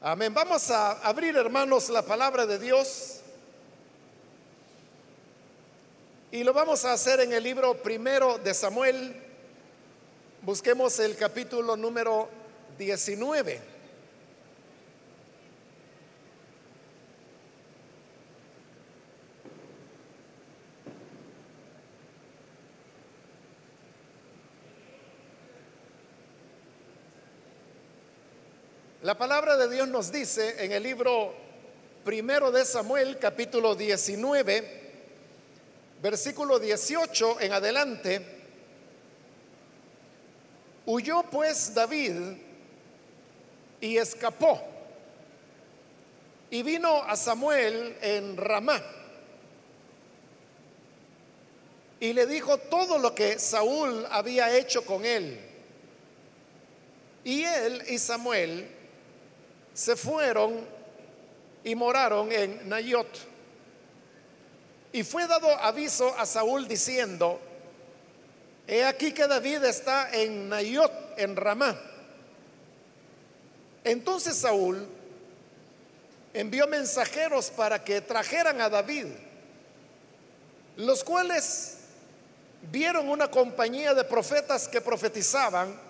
Amén. Vamos a abrir, hermanos, la palabra de Dios. Y lo vamos a hacer en el libro primero de Samuel. Busquemos el capítulo número 19. La palabra de Dios nos dice en el libro primero de Samuel, capítulo 19, versículo 18 en adelante. Huyó pues David y escapó y vino a Samuel en Ramá y le dijo todo lo que Saúl había hecho con él. Y él y Samuel se fueron y moraron en Nayot. Y fue dado aviso a Saúl diciendo, he aquí que David está en Nayot, en Ramá. Entonces Saúl envió mensajeros para que trajeran a David, los cuales vieron una compañía de profetas que profetizaban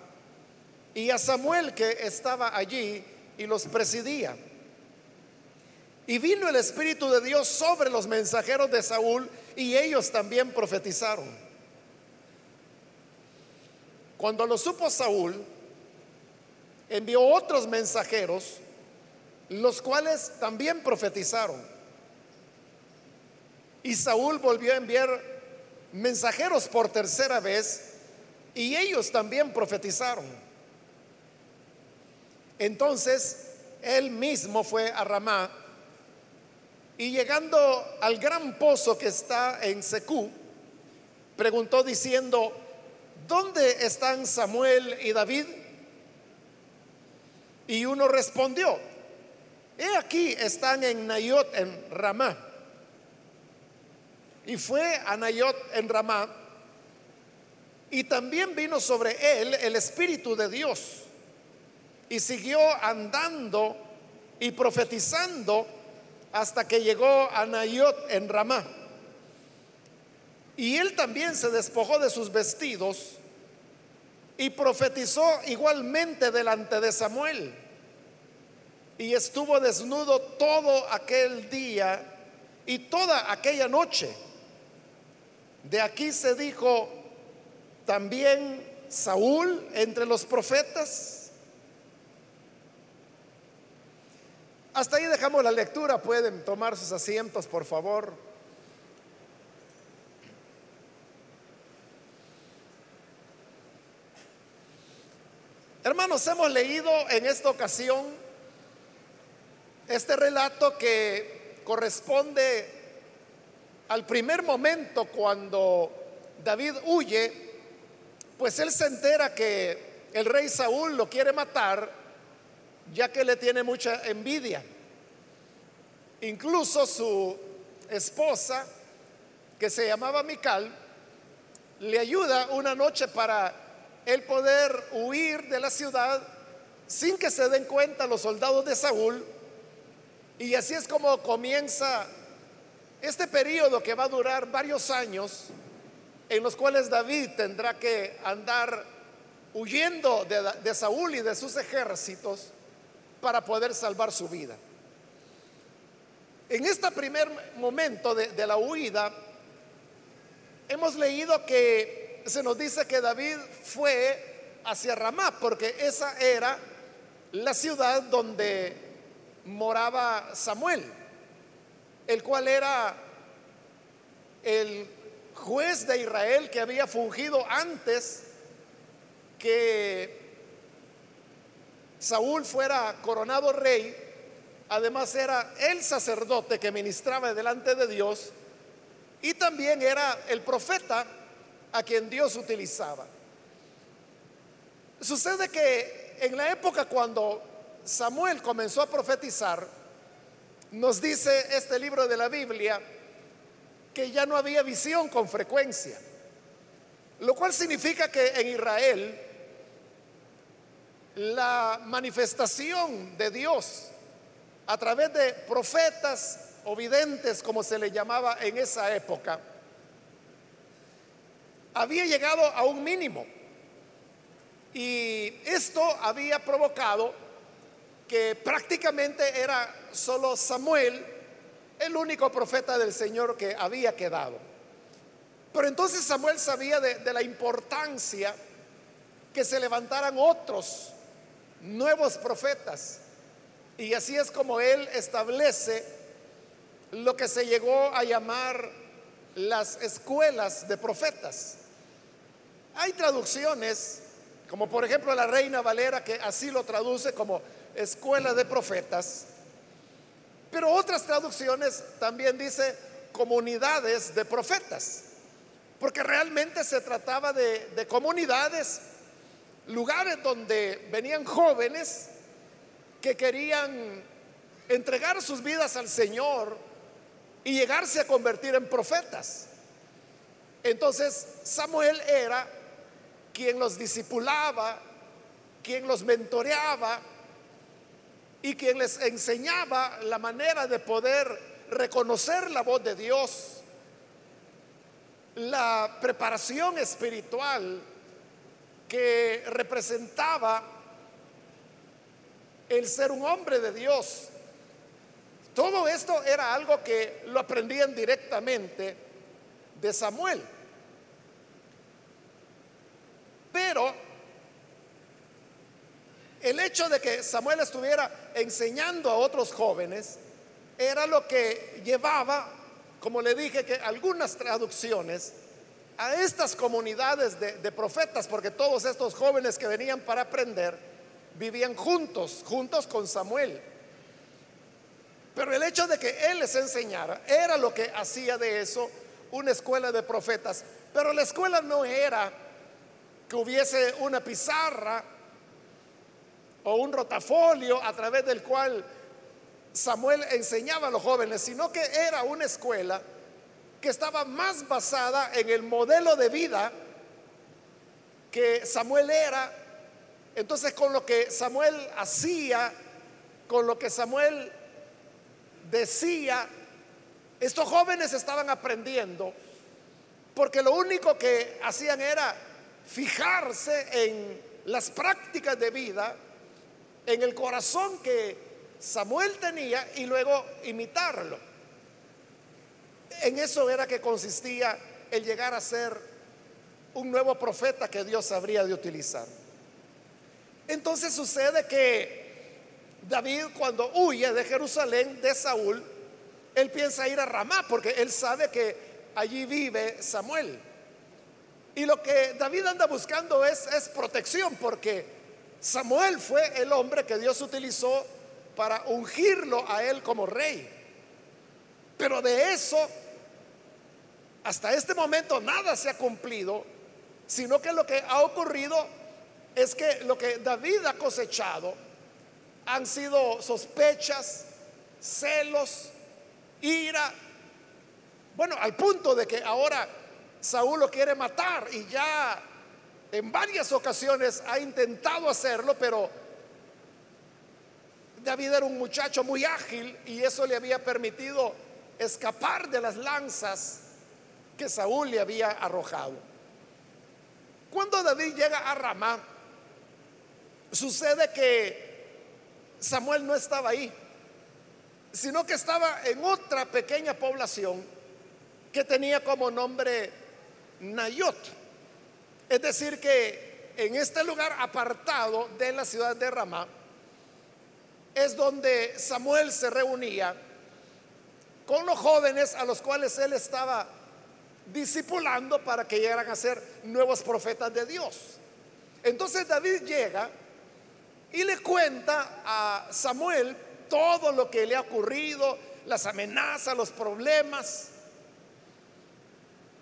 y a Samuel que estaba allí y los presidía. Y vino el Espíritu de Dios sobre los mensajeros de Saúl y ellos también profetizaron. Cuando lo supo Saúl, envió otros mensajeros, los cuales también profetizaron. Y Saúl volvió a enviar mensajeros por tercera vez y ellos también profetizaron. Entonces él mismo fue a Ramá y llegando al gran pozo que está en Secú, preguntó diciendo, ¿dónde están Samuel y David? Y uno respondió, he aquí están en Nayot, en Ramá. Y fue a Nayot, en Ramá, y también vino sobre él el Espíritu de Dios y siguió andando y profetizando hasta que llegó a Nayot en Ramá. Y él también se despojó de sus vestidos y profetizó igualmente delante de Samuel. Y estuvo desnudo todo aquel día y toda aquella noche. De aquí se dijo también Saúl entre los profetas Hasta ahí dejamos la lectura. Pueden tomar sus asientos, por favor. Hermanos, hemos leído en esta ocasión este relato que corresponde al primer momento cuando David huye, pues él se entera que el rey Saúl lo quiere matar ya que le tiene mucha envidia. Incluso su esposa, que se llamaba Mical, le ayuda una noche para él poder huir de la ciudad sin que se den cuenta los soldados de Saúl. Y así es como comienza este periodo que va a durar varios años, en los cuales David tendrá que andar huyendo de, de Saúl y de sus ejércitos para poder salvar su vida. En este primer momento de, la huida, hemos leído que se nos dice que David fue hacia Ramá, porque esa era la ciudad donde moraba Samuel, el cual era el juez de Israel que había fungido antes que Saúl fuera coronado rey, además era el sacerdote que ministraba delante de Dios y también era el profeta a quien Dios utilizaba. Sucede que en la época cuando Samuel comenzó a profetizar, nos dice este libro de la Biblia que ya no había visión con frecuencia, lo cual significa que en Israel la manifestación de Dios a través de profetas o videntes, como se le llamaba en esa época, había llegado a un mínimo. Y esto había provocado que prácticamente era solo Samuel el único profeta del Señor que había quedado. Pero entonces Samuel sabía de, de la importancia que se levantaran otros nuevos profetas. Y así es como él establece lo que se llegó a llamar las escuelas de profetas. Hay traducciones, como por ejemplo la Reina Valera, que así lo traduce como escuela de profetas, pero otras traducciones también dice comunidades de profetas, porque realmente se trataba de, de comunidades lugares donde venían jóvenes que querían entregar sus vidas al Señor y llegarse a convertir en profetas. Entonces Samuel era quien los discipulaba, quien los mentoreaba y quien les enseñaba la manera de poder reconocer la voz de Dios, la preparación espiritual que representaba el ser un hombre de Dios. Todo esto era algo que lo aprendían directamente de Samuel. Pero el hecho de que Samuel estuviera enseñando a otros jóvenes era lo que llevaba, como le dije, que algunas traducciones a estas comunidades de, profetas, porque todos estos jóvenes que venían para aprender vivían juntos, juntos con Samuel. Pero el hecho de que él les enseñara era lo que hacía de eso una escuela de profetas. Pero la escuela no era que hubiese una pizarra o un rotafolio a través del cual Samuel enseñaba a los jóvenes, sino que era una escuela que estaba más basada en el modelo de vida que Samuel era. Entonces con lo que Samuel hacía, con lo que Samuel decía, estos jóvenes estaban aprendiendo, porque lo único que hacían era fijarse en las prácticas de vida, en el corazón que Samuel tenía y luego imitarlo. En eso era que consistía el llegar a ser un nuevo profeta que Dios habría de utilizar. Entonces sucede que David cuando huye de Jerusalén, de Saúl, él piensa ir a Ramá porque él sabe que allí vive Samuel. Y lo que David anda buscando es, es protección porque Samuel fue el hombre que Dios utilizó para ungirlo a él como rey. Pero de eso hasta este momento nada se ha cumplido, sino que lo que ha ocurrido es que lo que David ha cosechado han sido sospechas, celos, ira. Bueno, al punto de que ahora Saúl lo quiere matar y ya en varias ocasiones ha intentado hacerlo, pero David era un muchacho muy ágil y eso le había permitido escapar de las lanzas que Saúl le había arrojado. Cuando David llega a Ramá, sucede que Samuel no estaba ahí, sino que estaba en otra pequeña población que tenía como nombre Nayot. Es decir, que en este lugar apartado de la ciudad de Ramá es donde Samuel se reunía con los jóvenes a los cuales él estaba discipulando para que llegaran a ser nuevos profetas de Dios. Entonces David llega y le cuenta a Samuel todo lo que le ha ocurrido, las amenazas, los problemas.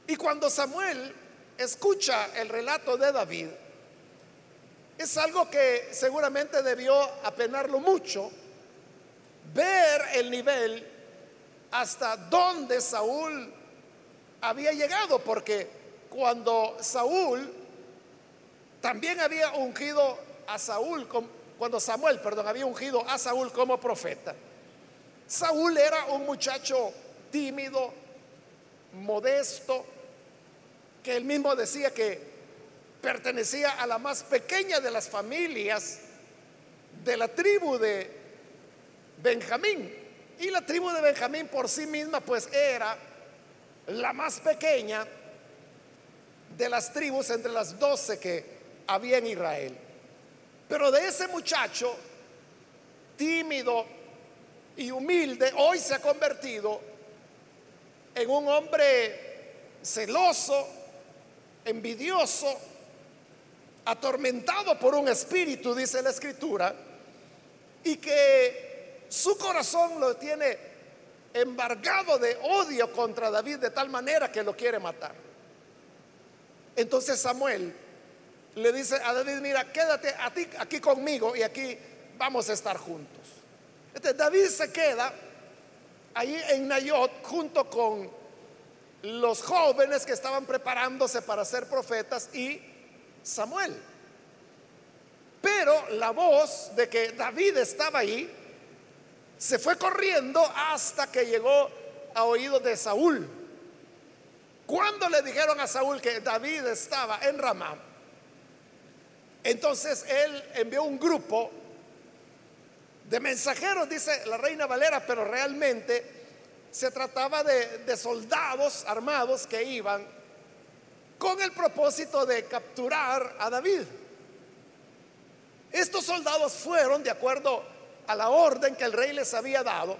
Y cuando Samuel escucha el relato de David, es algo que seguramente debió apenarlo mucho, ver el nivel hasta donde Saúl había llegado, porque cuando Saúl también había ungido a Saúl, cuando Samuel, perdón, había ungido a Saúl como profeta, Saúl era un muchacho tímido, modesto, que él mismo decía que pertenecía a la más pequeña de las familias de la tribu de Benjamín. Y la tribu de Benjamín por sí misma pues era la más pequeña de las tribus entre las doce que había en Israel. Pero de ese muchacho tímido y humilde, hoy se ha convertido en un hombre celoso, envidioso, atormentado por un espíritu, dice la escritura, y que su corazón lo tiene embargado de odio contra David de tal manera que lo quiere matar. Entonces Samuel le dice a David, mira, quédate aquí conmigo y aquí vamos a estar juntos. Entonces David se queda ahí en Nayot junto con los jóvenes que estaban preparándose para ser profetas y Samuel. Pero la voz de que David estaba ahí se fue corriendo hasta que llegó a oídos de Saúl. Cuando le dijeron a Saúl que David estaba en Ramá, entonces él envió un grupo de mensajeros, dice la reina Valera, pero realmente se trataba de, de, soldados armados que iban con el propósito de capturar a David. Estos soldados fueron de acuerdo a la orden que el rey les había dado,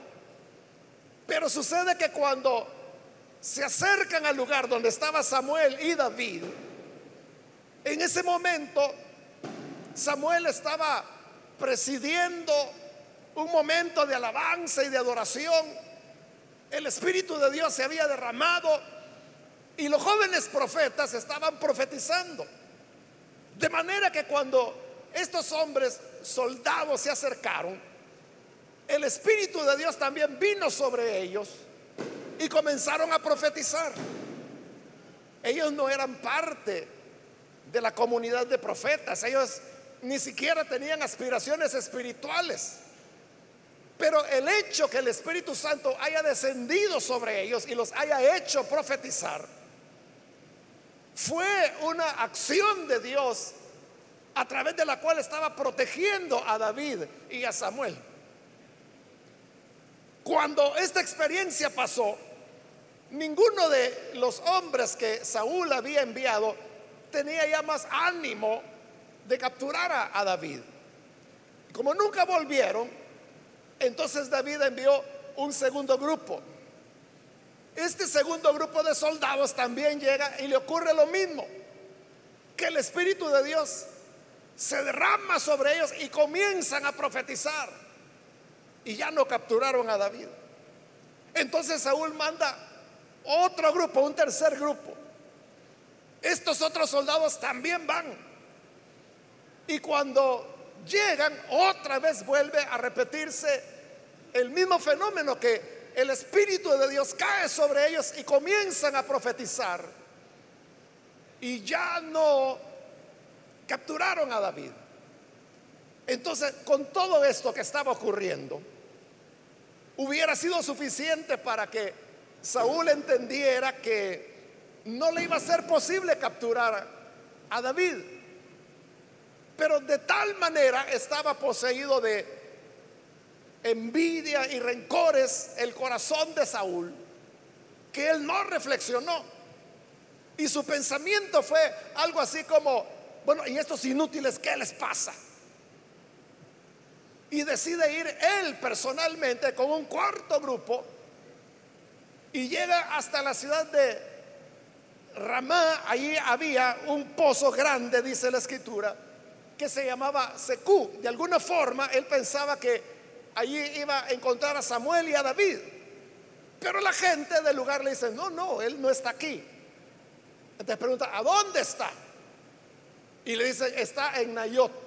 pero sucede que cuando se acercan al lugar donde estaba Samuel y David, en ese momento Samuel estaba presidiendo un momento de alabanza y de adoración. El Espíritu de Dios se había derramado y los jóvenes profetas estaban profetizando. De manera que cuando estos hombres soldados se acercaron, el Espíritu de Dios también vino sobre ellos y comenzaron a profetizar. Ellos no eran parte de la comunidad de profetas, ellos ni siquiera tenían aspiraciones espirituales. Pero el hecho que el Espíritu Santo haya descendido sobre ellos y los haya hecho profetizar, fue una acción de Dios a través de la cual estaba protegiendo a David y a Samuel. Cuando esta experiencia pasó, ninguno de los hombres que Saúl había enviado tenía ya más ánimo de capturar a, David. Como nunca volvieron, entonces David envió un segundo grupo. Este segundo grupo de soldados también llega y le ocurre lo mismo, que el Espíritu de Dios se derrama sobre ellos y comienzan a profetizar. Y ya no capturaron a David. Entonces Saúl manda otro grupo, un tercer grupo. Estos otros soldados también van. Y cuando llegan, otra vez vuelve a repetirse el mismo fenómeno que el Espíritu de Dios cae sobre ellos y comienzan a profetizar. Y ya no capturaron a David. Entonces, con todo esto que estaba ocurriendo, hubiera sido suficiente para que Saúl entendiera que no le iba a ser posible capturar a David. Pero de tal manera estaba poseído de envidia y rencores el corazón de Saúl que él no reflexionó. Y su pensamiento fue algo así como, bueno, ¿y estos inútiles qué les pasa? Y decide ir él personalmente con un cuarto grupo y llega hasta la ciudad de Ramá. Allí había un pozo grande, dice la escritura, que se llamaba Secú. De alguna forma él pensaba que allí iba a encontrar a Samuel y a David. Pero la gente del lugar le dice, no, no, él no está aquí. Entonces pregunta, ¿a dónde está? Y le dice, está en Nayot.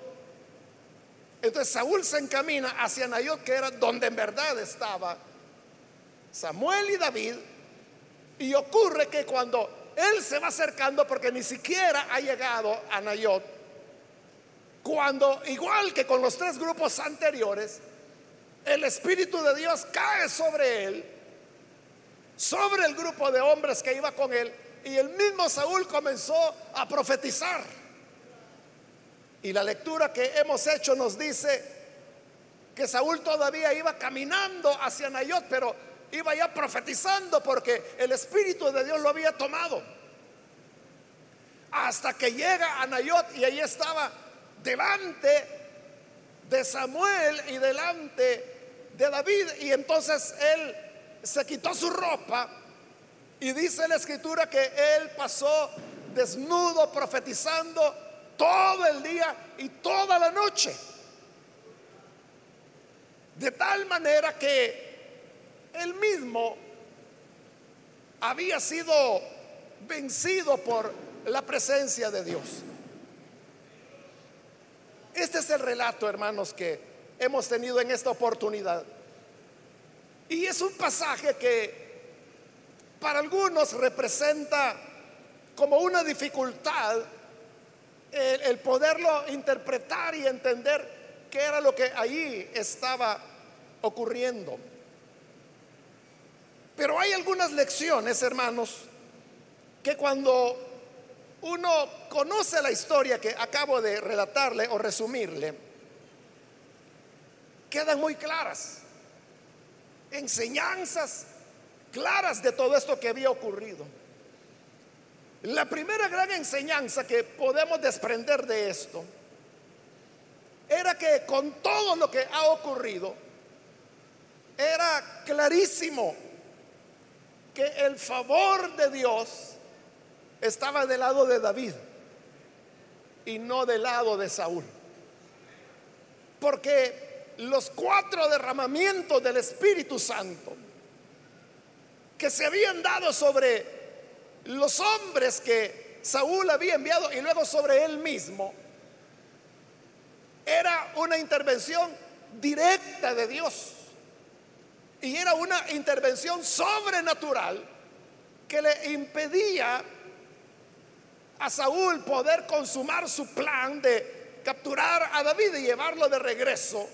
Entonces Saúl se encamina hacia Nayot, que era donde en verdad estaba Samuel y David. Y ocurre que cuando él se va acercando, porque ni siquiera ha llegado a Nayot, cuando igual que con los tres grupos anteriores, el Espíritu de Dios cae sobre él, sobre el grupo de hombres que iba con él, y el mismo Saúl comenzó a profetizar. Y la lectura que hemos hecho nos dice que Saúl todavía iba caminando hacia Nayot, pero iba ya profetizando porque el Espíritu de Dios lo había tomado. Hasta que llega a Nayot y ahí estaba delante de Samuel y delante de David. Y entonces él se quitó su ropa y dice la escritura que él pasó desnudo profetizando todo el día y toda la noche. De tal manera que él mismo había sido vencido por la presencia de Dios. Este es el relato, hermanos, que hemos tenido en esta oportunidad. Y es un pasaje que para algunos representa como una dificultad el, poderlo interpretar y entender qué era lo que ahí estaba ocurriendo. Pero hay algunas lecciones, hermanos, que cuando uno conoce la historia que acabo de relatarle o resumirle, quedan muy claras. Enseñanzas claras de todo esto que había ocurrido. La primera gran enseñanza que podemos desprender de esto era que con todo lo que ha ocurrido, era clarísimo que el favor de Dios estaba del lado de David y no del lado de Saúl. Porque los cuatro derramamientos del Espíritu Santo que se habían dado sobre los hombres que Saúl había enviado y luego sobre él mismo, era una intervención directa de Dios. Y era una intervención sobrenatural que le impedía a Saúl poder consumar su plan de capturar a David y llevarlo de regreso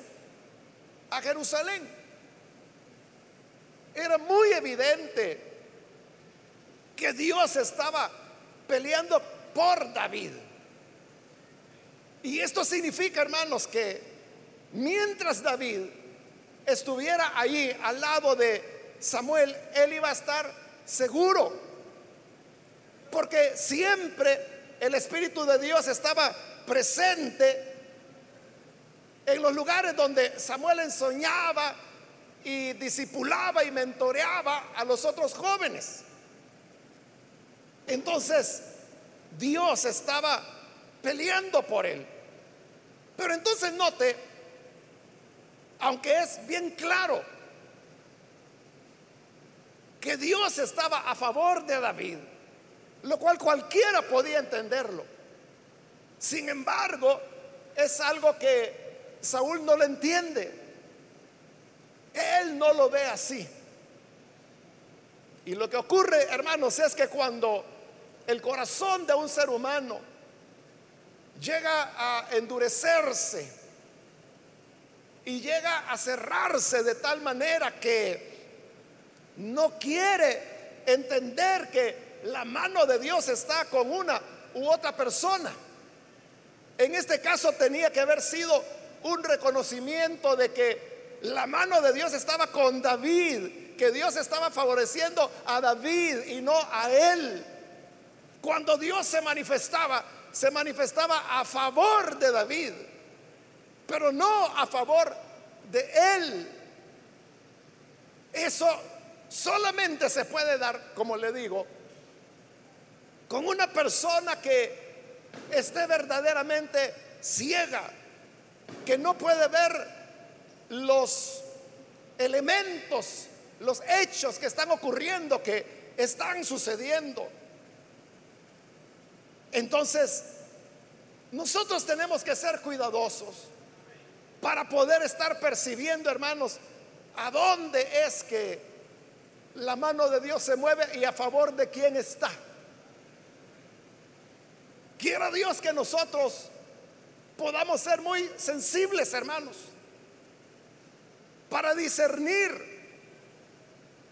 a Jerusalén. Era muy evidente que Dios estaba peleando por David. Y esto significa, hermanos, que mientras David estuviera allí al lado de Samuel, él iba a estar seguro. Porque siempre el Espíritu de Dios estaba presente en los lugares donde Samuel ensoñaba y discipulaba y mentoreaba a los otros jóvenes. Entonces, Dios estaba peleando por él. Pero entonces note aunque es bien claro que Dios estaba a favor de David, lo cual cualquiera podía entenderlo. Sin embargo, es algo que Saúl no lo entiende. Él no lo ve así. Y lo que ocurre, hermanos, es que cuando el corazón de un ser humano llega a endurecerse, y llega a cerrarse de tal manera que no quiere entender que la mano de Dios está con una u otra persona. En este caso tenía que haber sido un reconocimiento de que la mano de Dios estaba con David, que Dios estaba favoreciendo a David y no a él. Cuando Dios se manifestaba, se manifestaba a favor de David pero no a favor de Él. Eso solamente se puede dar, como le digo, con una persona que esté verdaderamente ciega, que no puede ver los elementos, los hechos que están ocurriendo, que están sucediendo. Entonces, nosotros tenemos que ser cuidadosos para poder estar percibiendo, hermanos, a dónde es que la mano de Dios se mueve y a favor de quién está. Quiera Dios que nosotros podamos ser muy sensibles, hermanos, para discernir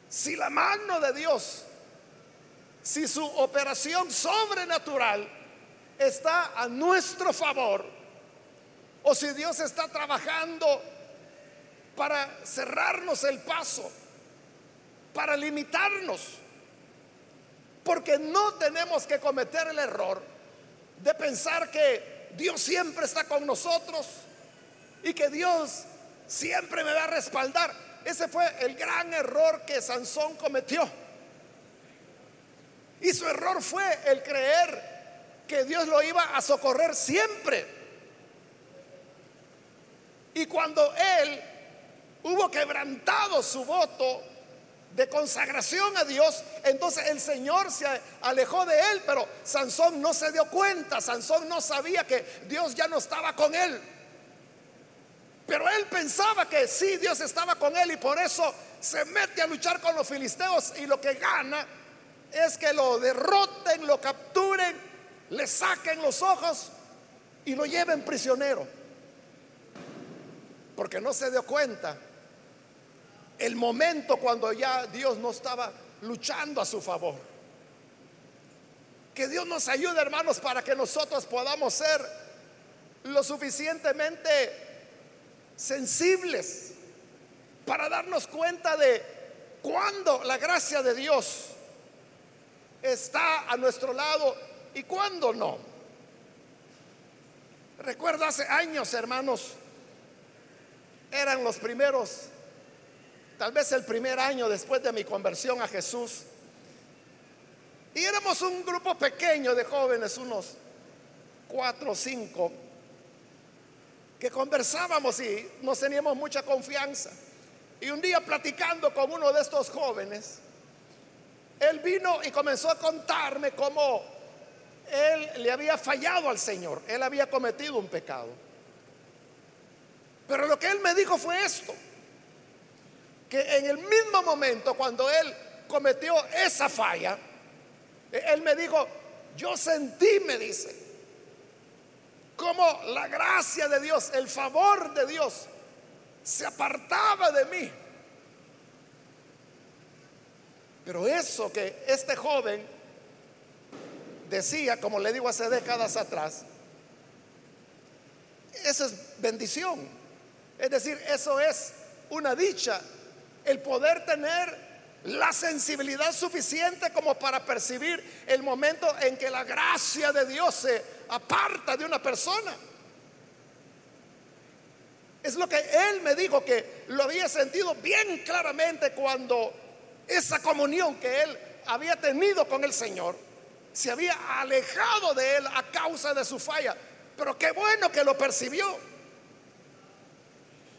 si la mano de Dios, si su operación sobrenatural está a nuestro favor o si Dios está trabajando para cerrarnos el paso, para limitarnos. Porque no tenemos que cometer el error de pensar que Dios siempre está con nosotros y que Dios siempre me va a respaldar. Ese fue el gran error que Sansón cometió. Y su error fue el creer que Dios lo iba a socorrer siempre. Y cuando él hubo quebrantado su voto de consagración a Dios, entonces el Señor se alejó de él, pero Sansón no se dio cuenta, Sansón no sabía que Dios ya no estaba con él. Pero él pensaba que sí, Dios estaba con él y por eso se mete a luchar con los filisteos y lo que gana es que lo derroten, lo capturen, le saquen los ojos y lo lleven prisionero. Porque no se dio cuenta el momento cuando ya Dios no estaba luchando a su favor. Que Dios nos ayude, hermanos, para que nosotros podamos ser lo suficientemente sensibles para darnos cuenta de cuando la gracia de Dios está a nuestro lado y cuando no. Recuerdo hace años, hermanos, eran los primeros tal vez el primer año después de mi conversión a Jesús. Y éramos un grupo pequeño de jóvenes, unos cuatro o cinco, que conversábamos y nos teníamos mucha confianza. Y un día platicando con uno de estos jóvenes, él vino y comenzó a contarme cómo él le había fallado al Señor, él había cometido un pecado. Pero lo que él me dijo fue esto, que en el mismo momento cuando él cometió esa falla, él me dijo, yo sentí, me dice, como la gracia de Dios, el favor de Dios se apartaba de mí. Pero eso que este joven decía, como le digo hace décadas atrás, eso es bendición. Es decir, eso es una dicha el poder tener la sensibilidad suficiente como para percibir el momento en que la gracia de Dios se aparta de una persona. Es lo que él me dijo que lo había sentido bien claramente cuando esa comunión que él había tenido con el Señor se había alejado de él a causa de su falla. Pero qué bueno que lo percibió.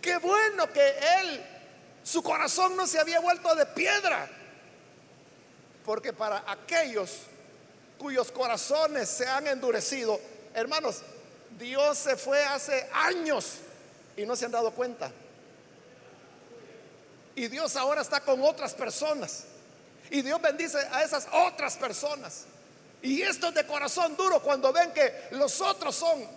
Qué bueno que él su corazón no se había vuelto de piedra. Porque para aquellos cuyos corazones se han endurecido, hermanos, Dios se fue hace años y no se han dado cuenta. Y Dios ahora está con otras personas. Y Dios bendice a esas otras personas. Y estos de corazón duro cuando ven que los otros son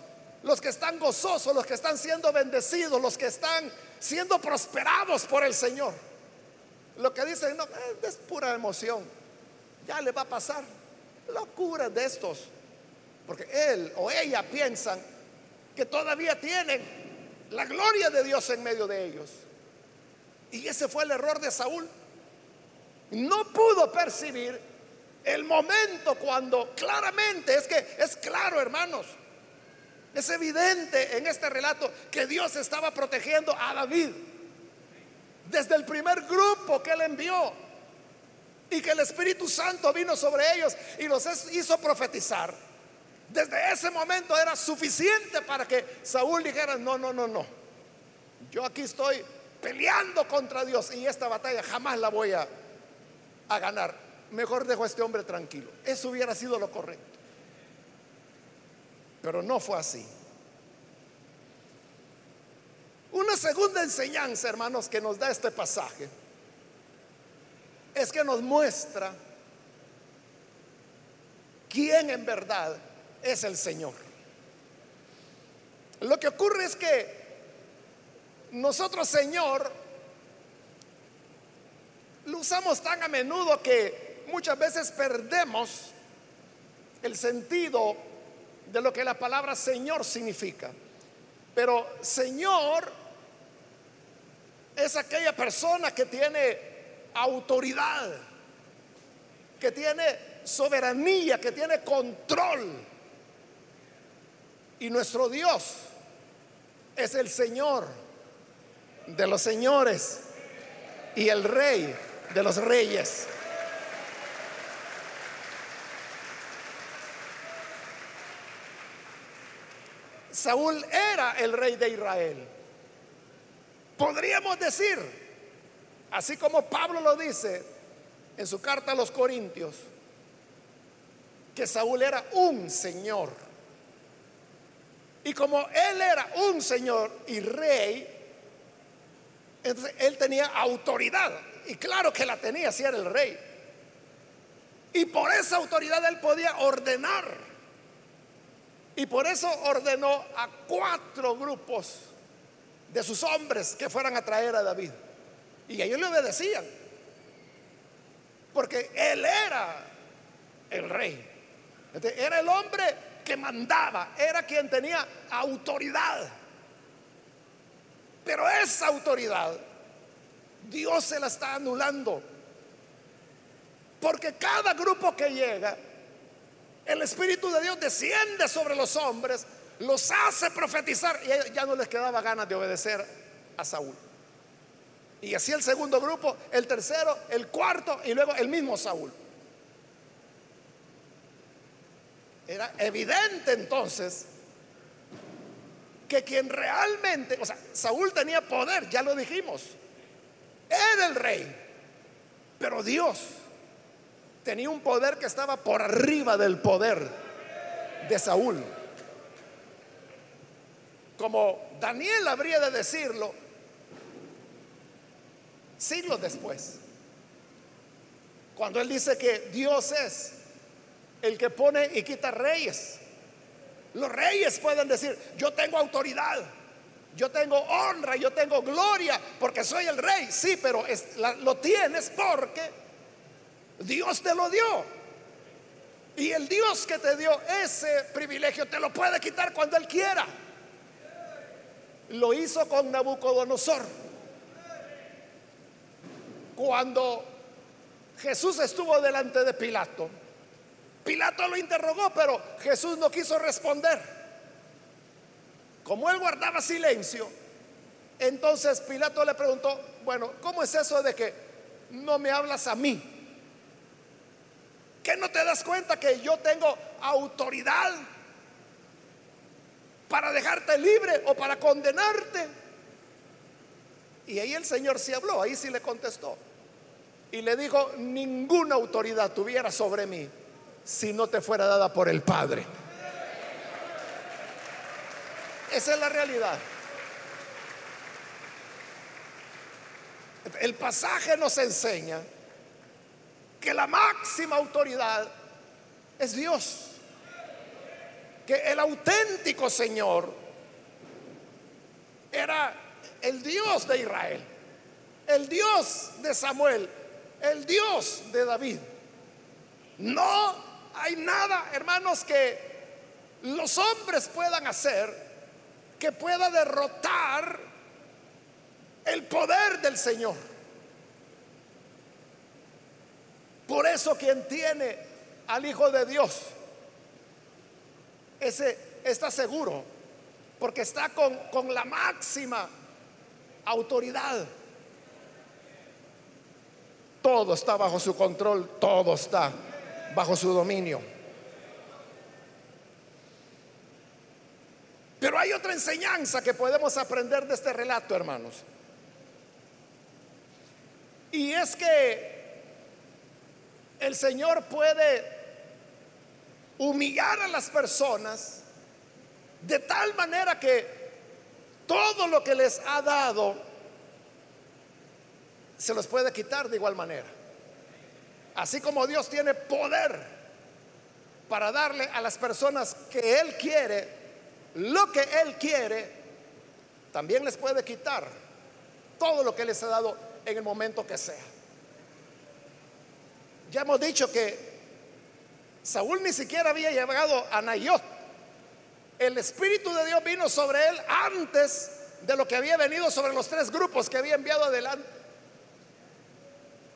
los que están gozosos, los que están siendo bendecidos, los que están siendo prosperados por el Señor. Lo que dicen, no, eh, es pura emoción. Ya le va a pasar. Locura de estos. Porque él o ella piensan que todavía tienen la gloria de Dios en medio de ellos. Y ese fue el error de Saúl. No pudo percibir el momento cuando claramente, es que es claro, hermanos, es evidente en este relato que Dios estaba protegiendo a David desde el primer grupo que él envió y que el Espíritu Santo vino sobre ellos y los hizo profetizar. Desde ese momento era suficiente para que Saúl dijera, no, no, no, no. Yo aquí estoy peleando contra Dios y esta batalla jamás la voy a, a ganar. Mejor dejo a este hombre tranquilo. Eso hubiera sido lo correcto. Pero no fue así. Una segunda enseñanza, hermanos, que nos da este pasaje es que nos muestra quién en verdad es el Señor. Lo que ocurre es que nosotros, Señor, lo usamos tan a menudo que muchas veces perdemos el sentido de lo que la palabra Señor significa. Pero Señor es aquella persona que tiene autoridad, que tiene soberanía, que tiene control. Y nuestro Dios es el Señor de los señores y el Rey de los reyes. Saúl era el rey de Israel. Podríamos decir, así como Pablo lo dice en su carta a los Corintios, que Saúl era un señor. Y como él era un señor y rey, entonces él tenía autoridad. Y claro que la tenía si era el rey. Y por esa autoridad él podía ordenar. Y por eso ordenó a cuatro grupos de sus hombres que fueran a traer a David. Y ellos le obedecían. Porque él era el rey. Era el hombre que mandaba, era quien tenía autoridad. Pero esa autoridad Dios se la está anulando. Porque cada grupo que llega, el Espíritu de Dios desciende sobre los hombres, los hace profetizar y ya no les quedaba ganas de obedecer a Saúl. Y así el segundo grupo, el tercero, el cuarto y luego el mismo Saúl. Era evidente entonces que quien realmente, o sea, Saúl tenía poder, ya lo dijimos, era el rey, pero Dios tenía un poder que estaba por arriba del poder de Saúl. Como Daniel habría de decirlo siglos después, cuando él dice que Dios es el que pone y quita reyes. Los reyes pueden decir, yo tengo autoridad, yo tengo honra, yo tengo gloria, porque soy el rey. Sí, pero lo tienes porque Dios te lo dio. Y el Dios que te dio ese privilegio te lo puede quitar cuando Él quiera. Lo hizo con Nabucodonosor. Cuando Jesús estuvo delante de Pilato, Pilato lo interrogó, pero Jesús no quiso responder. Como él guardaba silencio, entonces Pilato le preguntó, bueno, ¿cómo es eso de que no me hablas a mí? ¿Que no te das cuenta que yo tengo autoridad para dejarte libre o para condenarte? Y ahí el Señor sí habló, ahí sí le contestó. Y le dijo, ninguna autoridad tuviera sobre mí si no te fuera dada por el Padre. Esa es la realidad. El pasaje nos enseña que la máxima autoridad es Dios. Que el auténtico Señor era el Dios de Israel, el Dios de Samuel, el Dios de David. No hay nada, hermanos, que los hombres puedan hacer que pueda derrotar el poder del Señor. Por eso quien tiene al Hijo de Dios, ese está seguro, porque está con, con la máxima autoridad. Todo está bajo su control, todo está bajo su dominio. Pero hay otra enseñanza que podemos aprender de este relato, hermanos. Y es que el Señor puede humillar a las personas de tal manera que todo lo que les ha dado se los puede quitar de igual manera. Así como Dios tiene poder para darle a las personas que Él quiere lo que Él quiere, también les puede quitar todo lo que les ha dado en el momento que sea. Ya hemos dicho que Saúl ni siquiera había llegado a Nayot. El Espíritu de Dios vino sobre él antes de lo que había venido sobre los tres grupos que había enviado adelante.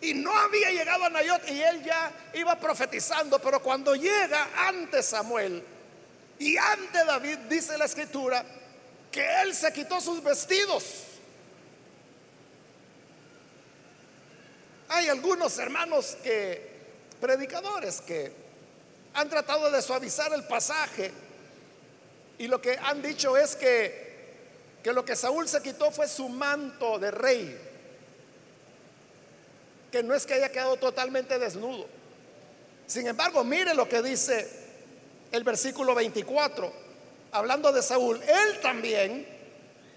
Y no había llegado a Nayot y él ya iba profetizando, pero cuando llega ante Samuel y ante David, dice la escritura, que él se quitó sus vestidos. Hay algunos hermanos que, predicadores, que han tratado de suavizar el pasaje y lo que han dicho es que, que lo que Saúl se quitó fue su manto de rey, que no es que haya quedado totalmente desnudo. Sin embargo, mire lo que dice el versículo 24 hablando de Saúl, él también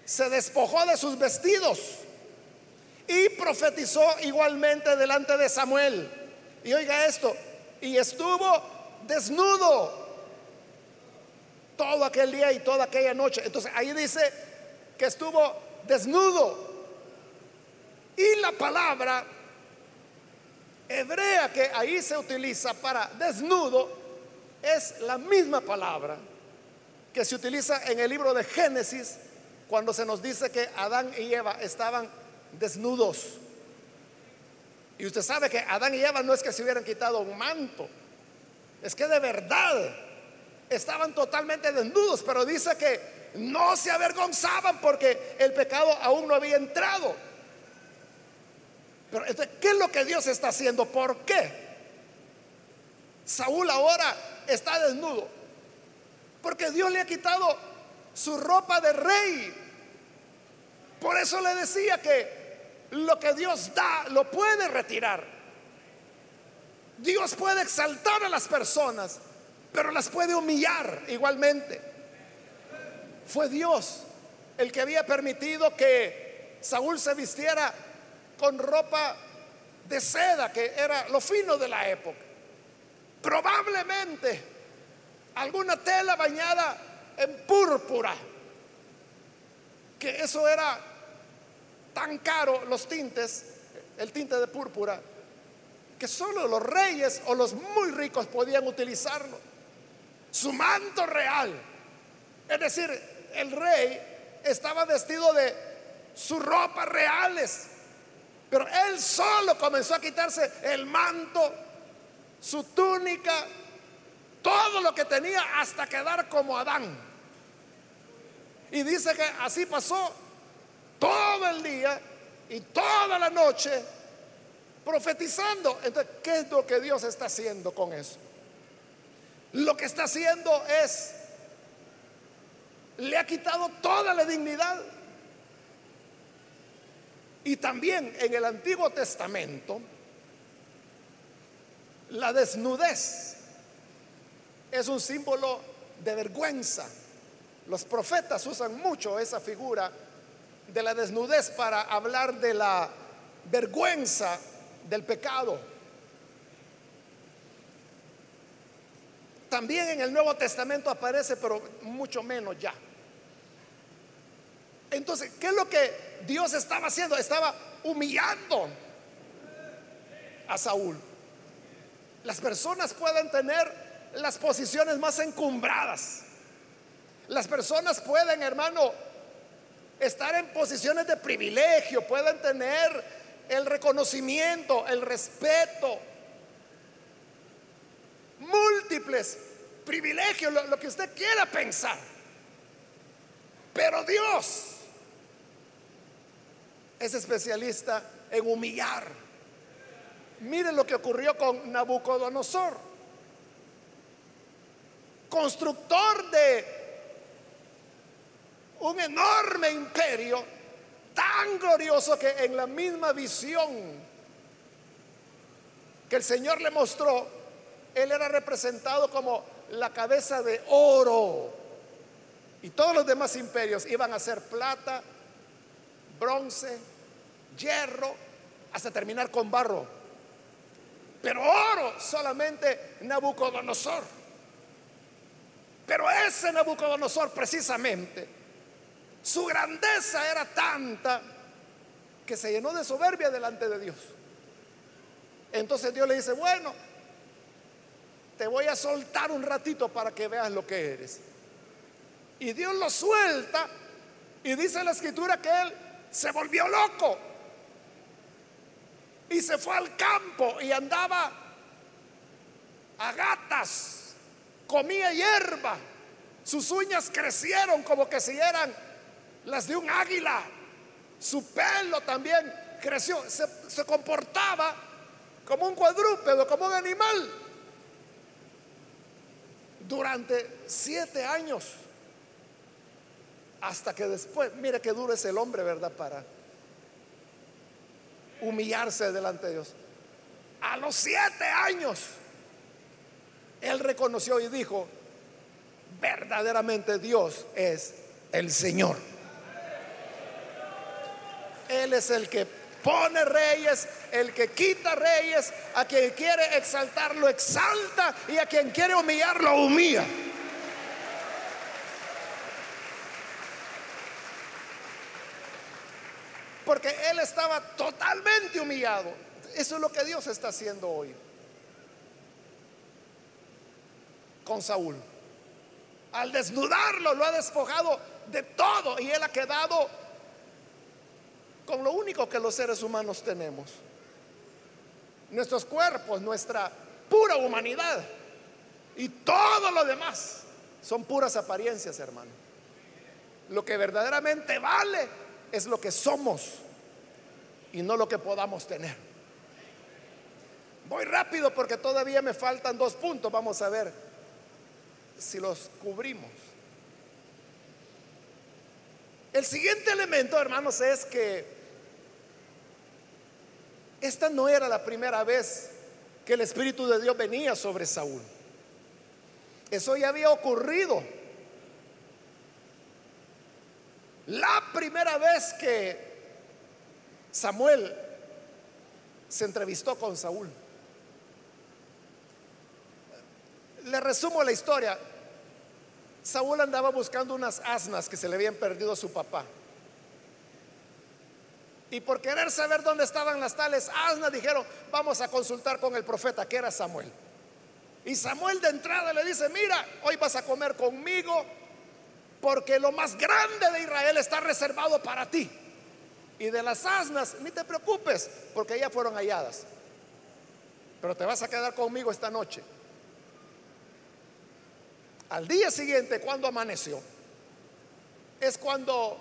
se despojó de sus vestidos y profetizó igualmente delante de Samuel. Y oiga esto, y estuvo desnudo todo aquel día y toda aquella noche. Entonces ahí dice que estuvo desnudo. Y la palabra hebrea que ahí se utiliza para desnudo es la misma palabra que se utiliza en el libro de Génesis cuando se nos dice que Adán y Eva estaban desnudos. Y usted sabe que Adán y Eva no es que se hubieran quitado un manto, es que de verdad estaban totalmente desnudos, pero dice que no se avergonzaban porque el pecado aún no había entrado. Pero ¿qué es lo que Dios está haciendo? ¿Por qué? Saúl ahora está desnudo. Porque Dios le ha quitado su ropa de rey. Por eso le decía que lo que Dios da lo puede retirar. Dios puede exaltar a las personas, pero las puede humillar igualmente. Fue Dios el que había permitido que Saúl se vistiera con ropa de seda, que era lo fino de la época. Probablemente alguna tela bañada en púrpura, que eso era tan caro, los tintes, el tinte de púrpura, que solo los reyes o los muy ricos podían utilizarlo. Su manto real, es decir, el rey estaba vestido de sus ropas reales, pero él solo comenzó a quitarse el manto, su túnica, todo lo que tenía hasta quedar como Adán. Y dice que así pasó todo el día y toda la noche profetizando. Entonces, ¿qué es lo que Dios está haciendo con eso? Lo que está haciendo es, le ha quitado toda la dignidad. Y también en el Antiguo Testamento, la desnudez es un símbolo de vergüenza. Los profetas usan mucho esa figura de la desnudez para hablar de la vergüenza del pecado. También en el Nuevo Testamento aparece, pero mucho menos ya. Entonces, ¿qué es lo que Dios estaba haciendo? Estaba humillando a Saúl. Las personas pueden tener las posiciones más encumbradas. Las personas pueden, hermano, estar en posiciones de privilegio, pueden tener el reconocimiento, el respeto, múltiples privilegios, lo, que usted quiera pensar. Pero Dios es especialista en humillar. Mire lo que ocurrió con Nabucodonosor constructor de un enorme imperio tan glorioso que en la misma visión que el Señor le mostró, él era representado como la cabeza de oro. Y todos los demás imperios iban a ser plata, bronce, hierro, hasta terminar con barro. Pero oro solamente Nabucodonosor. Pero ese Nabucodonosor precisamente, su grandeza era tanta que se llenó de soberbia delante de Dios. Entonces Dios le dice, bueno, te voy a soltar un ratito para que veas lo que eres. Y Dios lo suelta y dice la escritura que él se volvió loco y se fue al campo y andaba a gatas, comía hierba, sus uñas crecieron como que si eran las de un águila, su pelo también creció, se, comportaba como un cuadrúpedo, como un animal, durante siete años. Hasta que después, mire qué duro es el hombre, ¿verdad? Para humillarse delante de Dios. A los siete años, él reconoció y dijo, verdaderamente Dios es el Señor. Él es el que pone reyes, el que quita reyes, a quien quiere exaltar lo exalta y a quien quiere humillar lo humilla. Porque él estaba totalmente humillado. Eso es lo que Dios está haciendo hoy con Saúl. Al desnudarlo, lo ha despojado de todo y él ha quedado con lo único que los seres humanos tenemos. Nuestros cuerpos, nuestra pura humanidad y todo lo demás son puras apariencias, hermano. Lo que verdaderamente vale es lo que somos y no lo que podamos tener. Voy rápido porque todavía me faltan dos puntos. Vamos a ver si los cubrimos. El siguiente elemento, hermanos, es que esta no era la primera vez que el Espíritu de Dios venía sobre Saúl. Eso ya había ocurrido. La primera vez que Samuel se entrevistó con Saúl. Le resumo la historia. Saúl andaba buscando unas asnas que se le habían perdido a su papá. Y por querer saber dónde estaban las tales asnas, dijeron, vamos a consultar con el profeta, que era Samuel. Y Samuel de entrada le dice, mira, hoy vas a comer conmigo porque lo más grande de Israel está reservado para ti. Y de las asnas, ni te preocupes, porque ya fueron halladas. Pero te vas a quedar conmigo esta noche. Al día siguiente, cuando amaneció, es cuando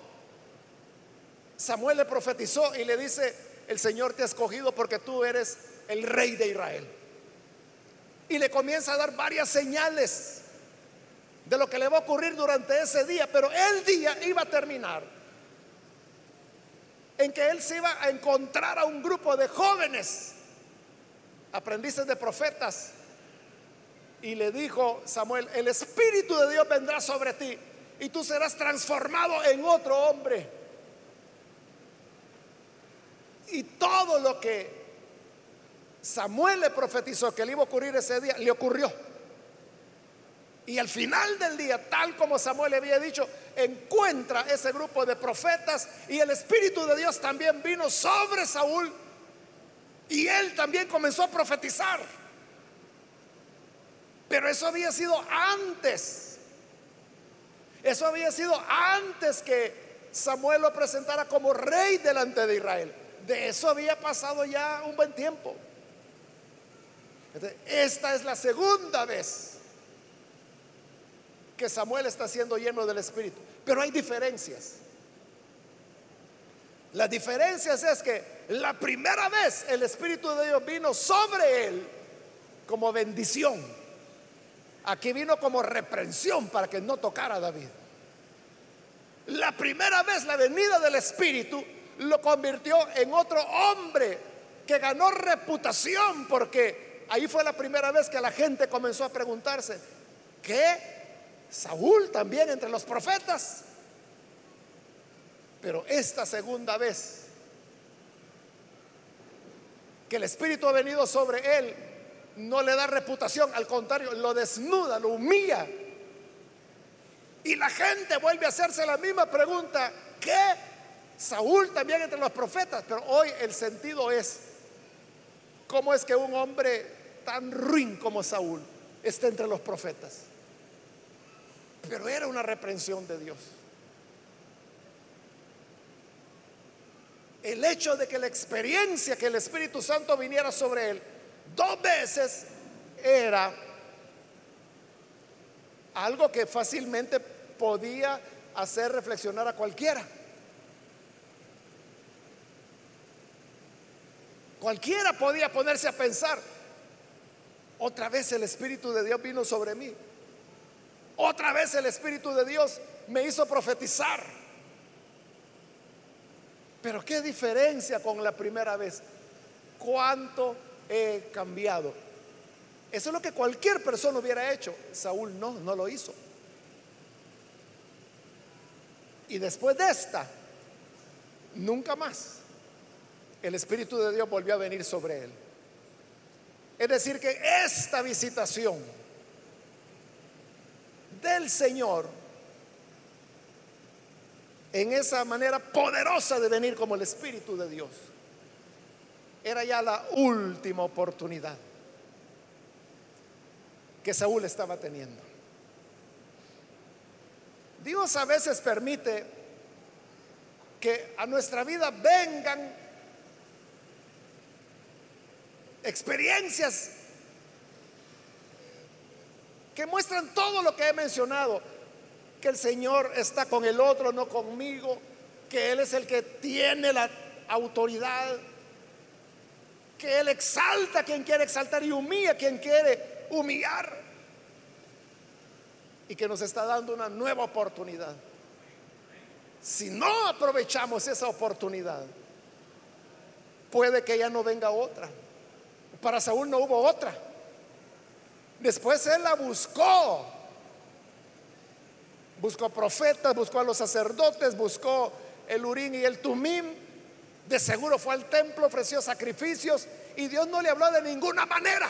Samuel le profetizó y le dice, el Señor te ha escogido porque tú eres el rey de Israel. Y le comienza a dar varias señales de lo que le va a ocurrir durante ese día, pero el día iba a terminar en que él se iba a encontrar a un grupo de jóvenes, aprendices de profetas, y le dijo Samuel, el Espíritu de Dios vendrá sobre ti y tú serás transformado en otro hombre. Y todo lo que Samuel le profetizó que le iba a ocurrir ese día, le ocurrió. Y al final del día, tal como Samuel le había dicho, encuentra ese grupo de profetas y el Espíritu de Dios también vino sobre Saúl y él también comenzó a profetizar. Pero eso había sido antes. Eso había sido antes que Samuel lo presentara como rey delante de Israel. De eso había pasado ya un buen tiempo. Esta es la segunda vez que Samuel está siendo lleno del Espíritu. Pero hay diferencias. Las diferencias es que la primera vez el Espíritu de Dios vino sobre él como bendición. Aquí vino como reprensión para que no tocara a David. La primera vez la venida del Espíritu lo convirtió en otro hombre que ganó reputación porque ahí fue la primera vez que la gente comenzó a preguntarse, ¿qué Saúl también entre los profetas. Pero esta segunda vez que el Espíritu ha venido sobre él, no le da reputación, al contrario, lo desnuda, lo humilla. Y la gente vuelve a hacerse la misma pregunta, ¿qué? Saúl también entre los profetas, pero hoy el sentido es, ¿Cómo es que un hombre tan ruin como Saúl está entre los profetas? Pero era una reprensión de Dios. El hecho de que la experiencia que el Espíritu Santo viniera sobre él dos veces era algo que fácilmente podía hacer reflexionar a cualquiera. Cualquiera podía ponerse a pensar, otra vez el Espíritu de Dios vino sobre mí. Otra vez el Espíritu de Dios me hizo profetizar. Pero qué diferencia con la primera vez. ¿Cuánto he cambiado? Eso es lo que cualquier persona hubiera hecho. Saúl no, no lo hizo. Y después de esta, nunca más el Espíritu de Dios volvió a venir sobre él. Es decir, que esta visitación del Señor en esa manera poderosa de venir como el Espíritu de Dios era ya la última oportunidad que Saúl estaba teniendo. Dios a veces permite que a nuestra vida vengan experiencias que muestran todo lo que he mencionado, que el Señor está con el otro, no conmigo, que Él es el que tiene la autoridad, que Él exalta a quien quiere exaltar y humilla a quien quiere humillar, y que nos está dando una nueva oportunidad. Si no aprovechamos esa oportunidad, puede que ya no venga otra. Para Saúl no hubo otra. Después él la buscó. Buscó profetas, buscó a los sacerdotes, buscó el Urín y el Tumim. De seguro fue al templo, ofreció sacrificios y Dios no le habló de ninguna manera.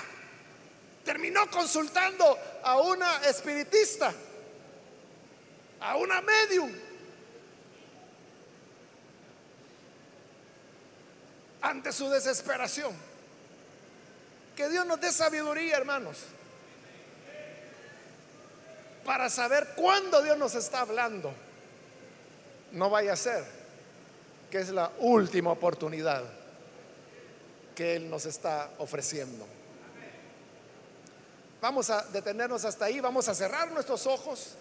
Terminó consultando a una espiritista, a una medium. Ante su desesperación. Que Dios nos dé sabiduría, hermanos, para saber cuándo Dios nos está hablando. No vaya a ser que es la última oportunidad que Él nos está ofreciendo. Vamos a detenernos hasta ahí, vamos a cerrar nuestros ojos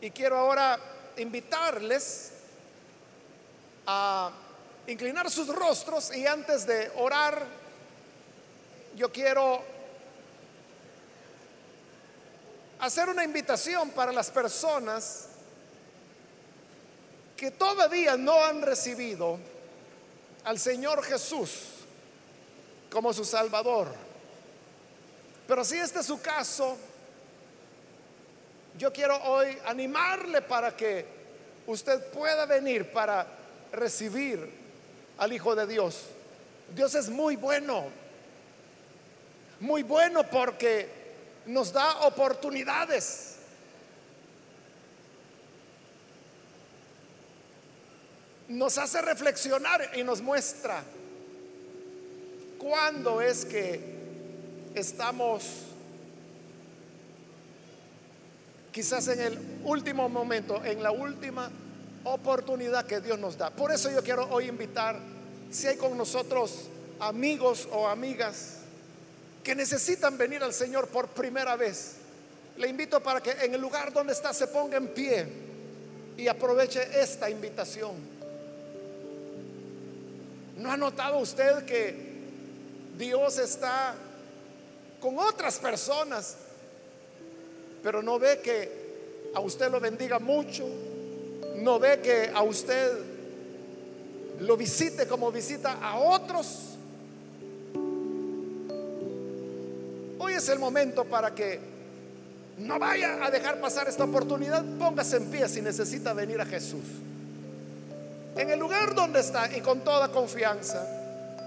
y quiero ahora invitarles a inclinar sus rostros y antes de orar, yo quiero hacer una invitación para las personas que todavía no han recibido al Señor Jesús como su Salvador. Pero si este es su caso, yo quiero hoy animarle para que usted pueda venir para recibir al Hijo de Dios. Dios es muy bueno muy bueno porque nos da oportunidades. Nos hace reflexionar y nos muestra cuándo es que estamos quizás en el último momento, en la última oportunidad que Dios nos da. Por eso yo quiero hoy invitar, si hay con nosotros amigos o amigas, que necesitan venir al Señor por primera vez, le invito para que en el lugar donde está se ponga en pie y aproveche esta invitación. ¿No ha notado usted que Dios está con otras personas, pero no ve que a usted lo bendiga mucho? ¿No ve que a usted lo visite como visita a otros? Es el momento para que no vaya a dejar pasar esta oportunidad. Póngase en pie si necesita venir a Jesús. En el lugar donde está y con toda confianza,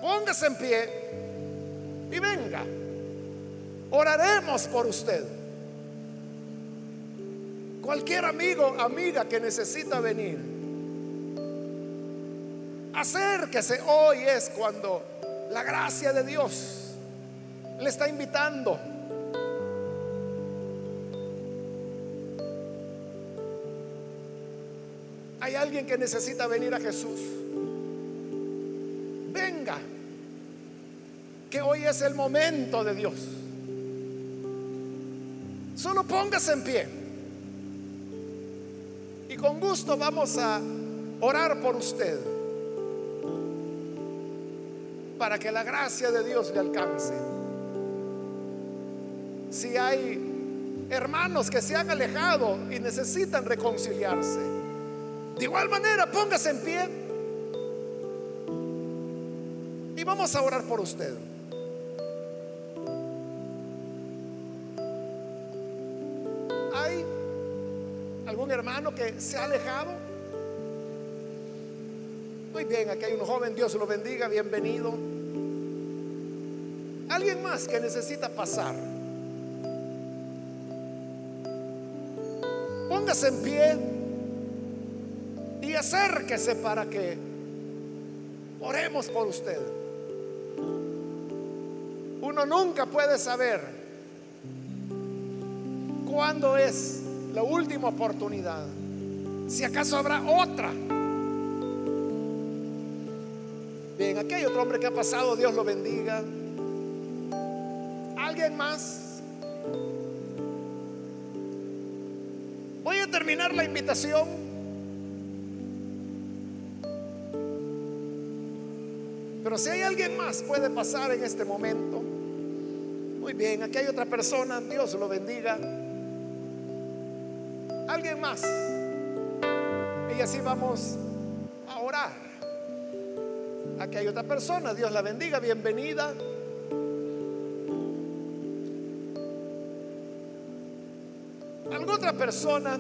póngase en pie y venga. Oraremos por usted. Cualquier amigo, amiga que necesita venir, acérquese. Hoy es cuando La gracia de Dios le está invitando. Hay alguien que necesita venir a Jesús. Venga, que hoy es el momento de Dios. Solo póngase en pie. Y con gusto vamos a orar por usted. Para que la gracia de Dios le alcance. Si hay hermanos que se han alejado y necesitan reconciliarse. De igual manera, póngase en pie. Y vamos a orar por usted. algún hermano que se ha alejado? Muy bien, aquí hay un joven, Dios lo bendiga, bienvenido. Alguien más que necesita pasar. En pie y acérquese para que oremos por usted. Uno nunca puede saber cuándo es la última oportunidad. Si acaso habrá otra. Bien, aquí hay otro hombre que ha pasado, Dios lo bendiga. ¿Alguien más? Terminar la invitación. Pero si hay alguien más, puede pasar en este momento. Muy bien, aquí hay otra persona, Dios lo bendiga. Alguien más. Y así vamos a orar. Aquí hay otra persona. Dios la bendiga. Bienvenida. ¿Alguna otra persona?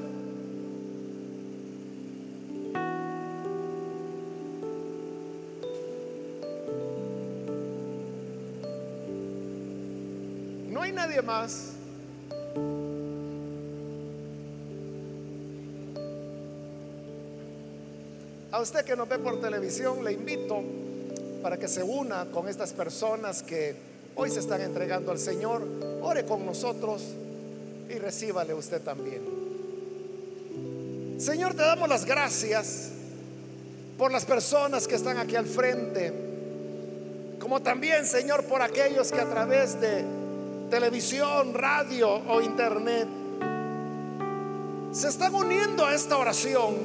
Nadie más. A usted que nos ve por televisión, le invito para que se una con estas personas que hoy se están entregando al Señor. Ore con nosotros y recíbale usted también. Señor, te damos las gracias por las personas que están aquí al frente, como también, Señor, por aquellos que a través de televisión, radio o internet se están uniendo a esta oración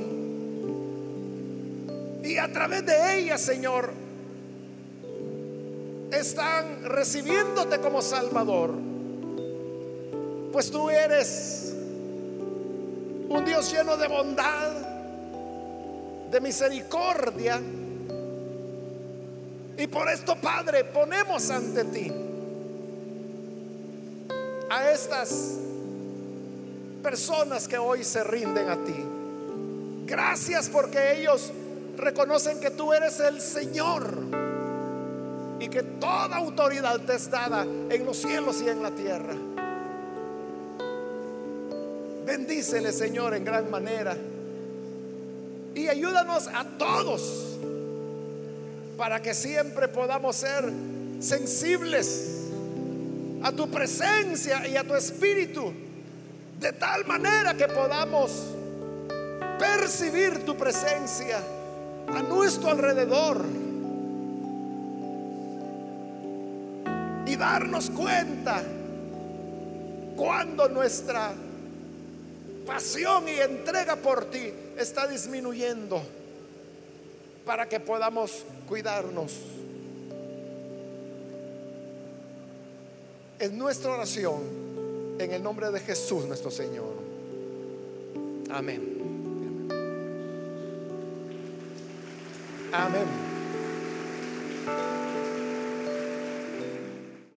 y a través de ella, Señor, están recibiéndote como Salvador. Pues tú eres un Dios lleno de bondad, de misericordia. Y por esto, Padre, ponemos ante ti a estas personas que hoy se rinden a ti. Gracias porque ellos reconocen que tú eres el Señor y que toda autoridad te es dada en los cielos y en la tierra. Bendícele, Señor, en gran manera. Y ayúdanos a todos para que siempre podamos ser sensibles a tu presencia y a tu espíritu. De tal manera que podamos percibir tu presencia a nuestro alrededor y darnos cuenta cuando nuestra pasión y entrega por ti está disminuyendo para que podamos cuidarnos. Es nuestra oración en el nombre de Jesús nuestro Señor. Amén. Amén.